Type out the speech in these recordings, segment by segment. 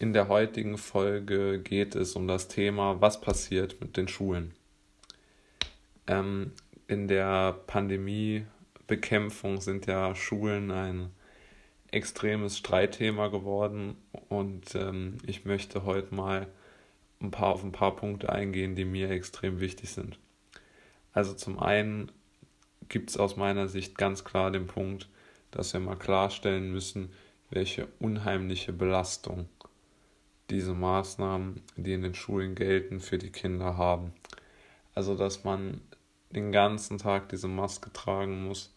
In der heutigen Folge geht es um das Thema, was passiert mit den Schulen. Ähm, in der Pandemiebekämpfung sind ja Schulen ein extremes Streitthema geworden und ähm, ich möchte heute mal ein paar, auf ein paar Punkte eingehen, die mir extrem wichtig sind. Also zum einen gibt es aus meiner Sicht ganz klar den Punkt, dass wir mal klarstellen müssen, welche unheimliche Belastung diese Maßnahmen, die in den Schulen gelten, für die Kinder haben. Also, dass man den ganzen Tag diese Maske tragen muss,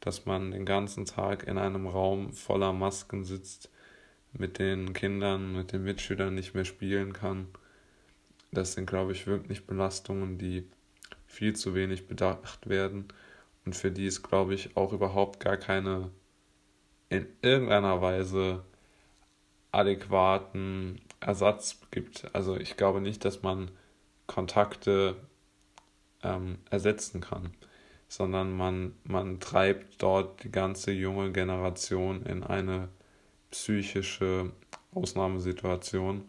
dass man den ganzen Tag in einem Raum voller Masken sitzt, mit den Kindern, mit den Mitschülern nicht mehr spielen kann. Das sind, glaube ich, wirklich Belastungen, die viel zu wenig bedacht werden und für die es, glaube ich, auch überhaupt gar keine in irgendeiner Weise adäquaten Ersatz gibt. Also ich glaube nicht, dass man Kontakte ähm, ersetzen kann, sondern man, man treibt dort die ganze junge Generation in eine psychische Ausnahmesituation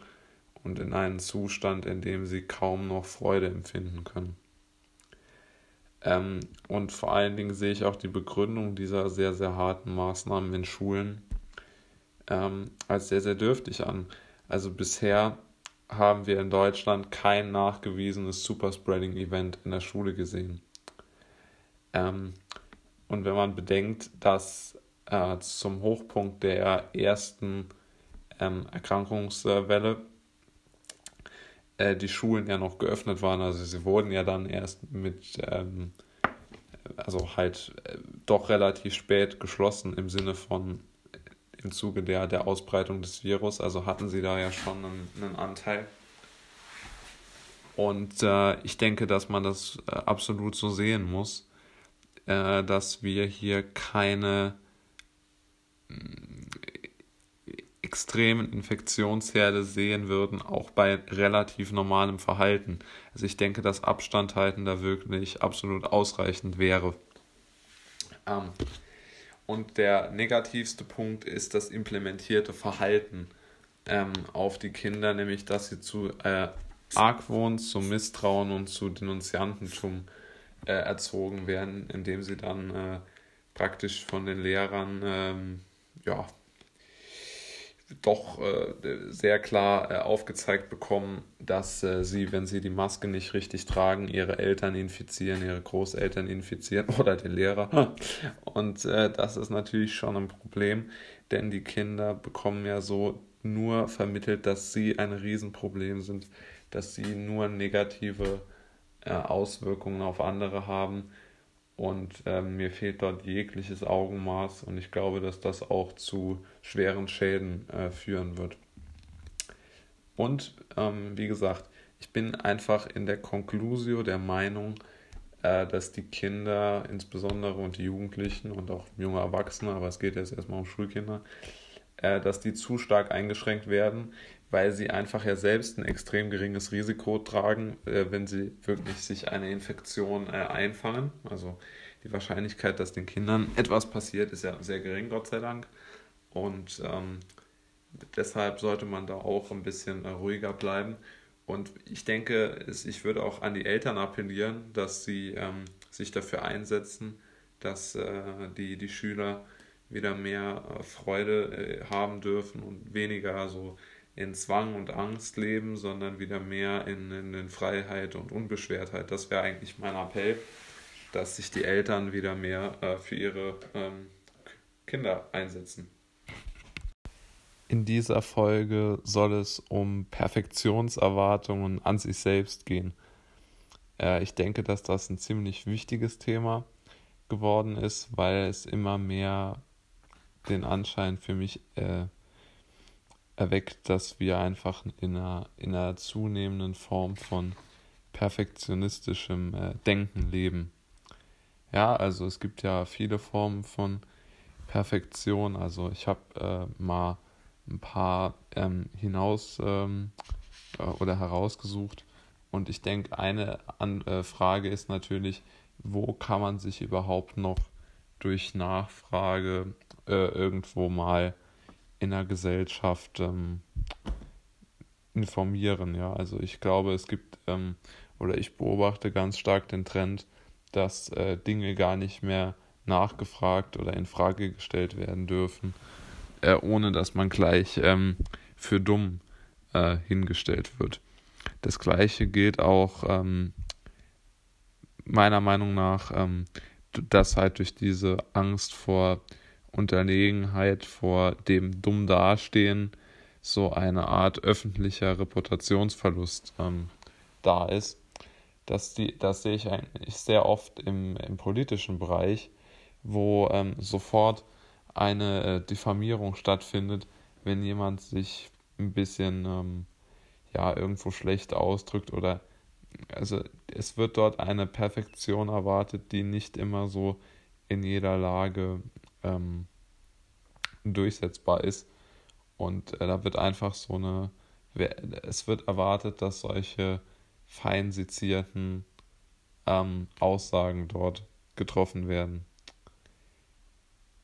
und in einen Zustand, in dem sie kaum noch Freude empfinden können. Ähm, und vor allen Dingen sehe ich auch die Begründung dieser sehr, sehr harten Maßnahmen in Schulen ähm, als sehr, sehr dürftig an. Also bisher haben wir in Deutschland kein nachgewiesenes Superspreading-Event in der Schule gesehen. Ähm, und wenn man bedenkt, dass äh, zum Hochpunkt der ersten ähm, Erkrankungswelle äh, die Schulen ja noch geöffnet waren, also sie wurden ja dann erst mit, ähm, also halt äh, doch relativ spät geschlossen im Sinne von im Zuge der, der Ausbreitung des Virus. Also hatten sie da ja schon einen, einen Anteil. Und äh, ich denke, dass man das äh, absolut so sehen muss, äh, dass wir hier keine äh, extremen Infektionsherde sehen würden, auch bei relativ normalem Verhalten. Also ich denke, dass Abstand halten da wirklich absolut ausreichend wäre. Ähm, und der negativste Punkt ist das implementierte Verhalten ähm, auf die Kinder, nämlich dass sie zu äh, Argwohn, zu Misstrauen und zu Denunziantentum äh, erzogen werden, indem sie dann äh, praktisch von den Lehrern ähm, ja, doch äh, sehr klar äh, aufgezeigt bekommen, dass äh, sie, wenn sie die Maske nicht richtig tragen, ihre Eltern infizieren, ihre Großeltern infizieren oder den Lehrer. Und äh, das ist natürlich schon ein Problem, denn die Kinder bekommen ja so nur vermittelt, dass sie ein Riesenproblem sind, dass sie nur negative Auswirkungen auf andere haben und ähm, mir fehlt dort jegliches Augenmaß und ich glaube, dass das auch zu schweren Schäden äh, führen wird. Und ähm, wie gesagt, ich bin einfach in der Conclusio der Meinung, äh, dass die Kinder, insbesondere und die Jugendlichen und auch junge Erwachsene, aber es geht jetzt erstmal um Schulkinder, äh, dass die zu stark eingeschränkt werden, weil sie einfach ja selbst ein extrem geringes Risiko tragen, äh, wenn sie wirklich sich eine Infektion äh, einfangen. Also die Wahrscheinlichkeit, dass den Kindern etwas passiert, ist ja sehr gering, Gott sei Dank. Und ähm, deshalb sollte man da auch ein bisschen äh, ruhiger bleiben. Und ich denke, ich würde auch an die Eltern appellieren, dass sie ähm, sich dafür einsetzen, dass äh, die, die Schüler wieder mehr äh, Freude äh, haben dürfen und weniger so in Zwang und Angst leben, sondern wieder mehr in, in, in Freiheit und Unbeschwertheit. Das wäre eigentlich mein Appell, dass sich die Eltern wieder mehr äh, für ihre ähm, Kinder einsetzen. In dieser Folge soll es um Perfektionserwartungen an sich selbst gehen. Äh, ich denke, dass das ein ziemlich wichtiges Thema geworden ist, weil es immer mehr den Anschein für mich äh, erweckt, dass wir einfach in einer, in einer zunehmenden Form von perfektionistischem äh, Denken leben. Ja, also es gibt ja viele Formen von Perfektion. Also ich habe äh, mal ein paar ähm, hinaus ähm, äh, oder herausgesucht. Und ich denke, eine An äh, Frage ist natürlich, wo kann man sich überhaupt noch durch Nachfrage äh, irgendwo mal in der Gesellschaft ähm, informieren. Ja, also ich glaube, es gibt ähm, oder ich beobachte ganz stark den Trend, dass äh, Dinge gar nicht mehr nachgefragt oder in Frage gestellt werden dürfen, äh, ohne dass man gleich ähm, für dumm äh, hingestellt wird. Das gleiche gilt auch ähm, meiner Meinung nach, ähm, dass halt durch diese Angst vor Unterlegenheit, vor dem dumm dastehen, so eine Art öffentlicher Reputationsverlust ähm, da ist. Das, die, das sehe ich eigentlich sehr oft im, im politischen Bereich, wo ähm, sofort eine äh, Diffamierung stattfindet, wenn jemand sich ein bisschen ähm, ja irgendwo schlecht ausdrückt oder also es wird dort eine Perfektion erwartet, die nicht immer so in jeder Lage ähm, durchsetzbar ist. Und äh, da wird einfach so eine, es wird erwartet, dass solche fein sezierten ähm, Aussagen dort getroffen werden.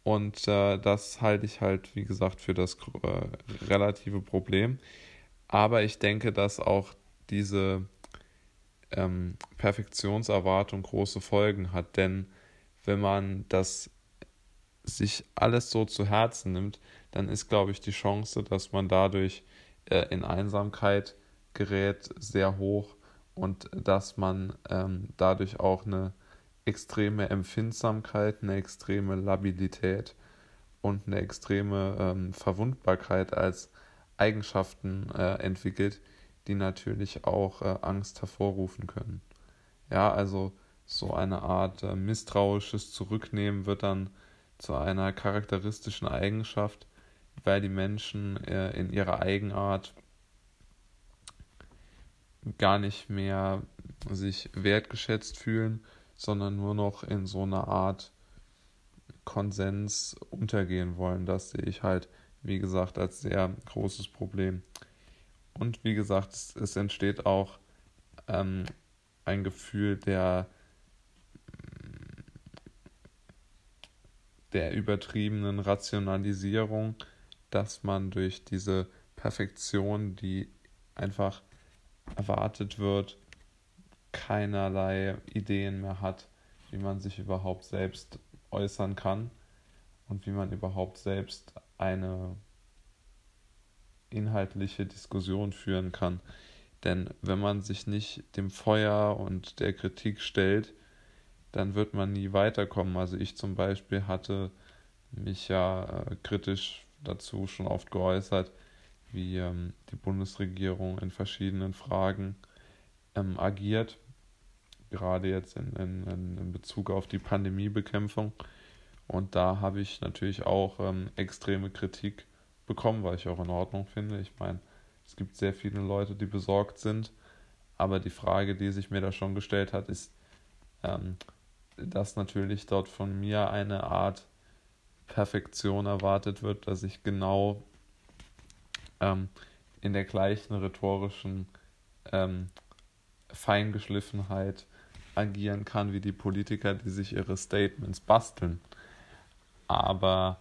Und äh, das halte ich halt, wie gesagt, für das äh, relative Problem. Aber ich denke, dass auch diese ähm, Perfektionserwartung große Folgen hat. Denn wenn man das sich alles so zu Herzen nimmt, dann ist, glaube ich, die Chance, dass man dadurch äh, in Einsamkeit gerät, sehr hoch und dass man ähm, dadurch auch eine extreme Empfindsamkeit, eine extreme Labilität und eine extreme ähm, Verwundbarkeit als Eigenschaften äh, entwickelt, die natürlich auch äh, Angst hervorrufen können. Ja, also so eine Art äh, misstrauisches Zurücknehmen wird dann zu einer charakteristischen Eigenschaft, weil die Menschen äh, in ihrer Eigenart gar nicht mehr sich wertgeschätzt fühlen, sondern nur noch in so einer Art Konsens untergehen wollen. Das sehe ich halt, wie gesagt, als sehr großes Problem. Und wie gesagt, es, es entsteht auch ähm, ein Gefühl der, der übertriebenen Rationalisierung, dass man durch diese Perfektion, die einfach erwartet wird, keinerlei Ideen mehr hat, wie man sich überhaupt selbst äußern kann und wie man überhaupt selbst eine inhaltliche Diskussion führen kann. Denn wenn man sich nicht dem Feuer und der Kritik stellt, dann wird man nie weiterkommen. Also ich zum Beispiel hatte mich ja äh, kritisch dazu schon oft geäußert, wie ähm, die Bundesregierung in verschiedenen Fragen ähm, agiert, gerade jetzt in, in, in Bezug auf die Pandemiebekämpfung. Und da habe ich natürlich auch ähm, extreme Kritik bekommen, weil ich auch in Ordnung finde. Ich meine, es gibt sehr viele Leute, die besorgt sind, aber die Frage, die sich mir da schon gestellt hat, ist, ähm, dass natürlich dort von mir eine Art Perfektion erwartet wird, dass ich genau ähm, in der gleichen rhetorischen ähm, Feingeschliffenheit agieren kann wie die Politiker, die sich ihre Statements basteln. Aber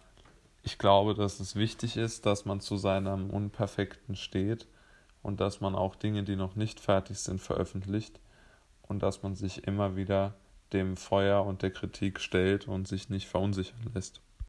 ich glaube, dass es wichtig ist, dass man zu seinem Unperfekten steht und dass man auch Dinge, die noch nicht fertig sind, veröffentlicht und dass man sich immer wieder dem Feuer und der Kritik stellt und sich nicht verunsichern lässt.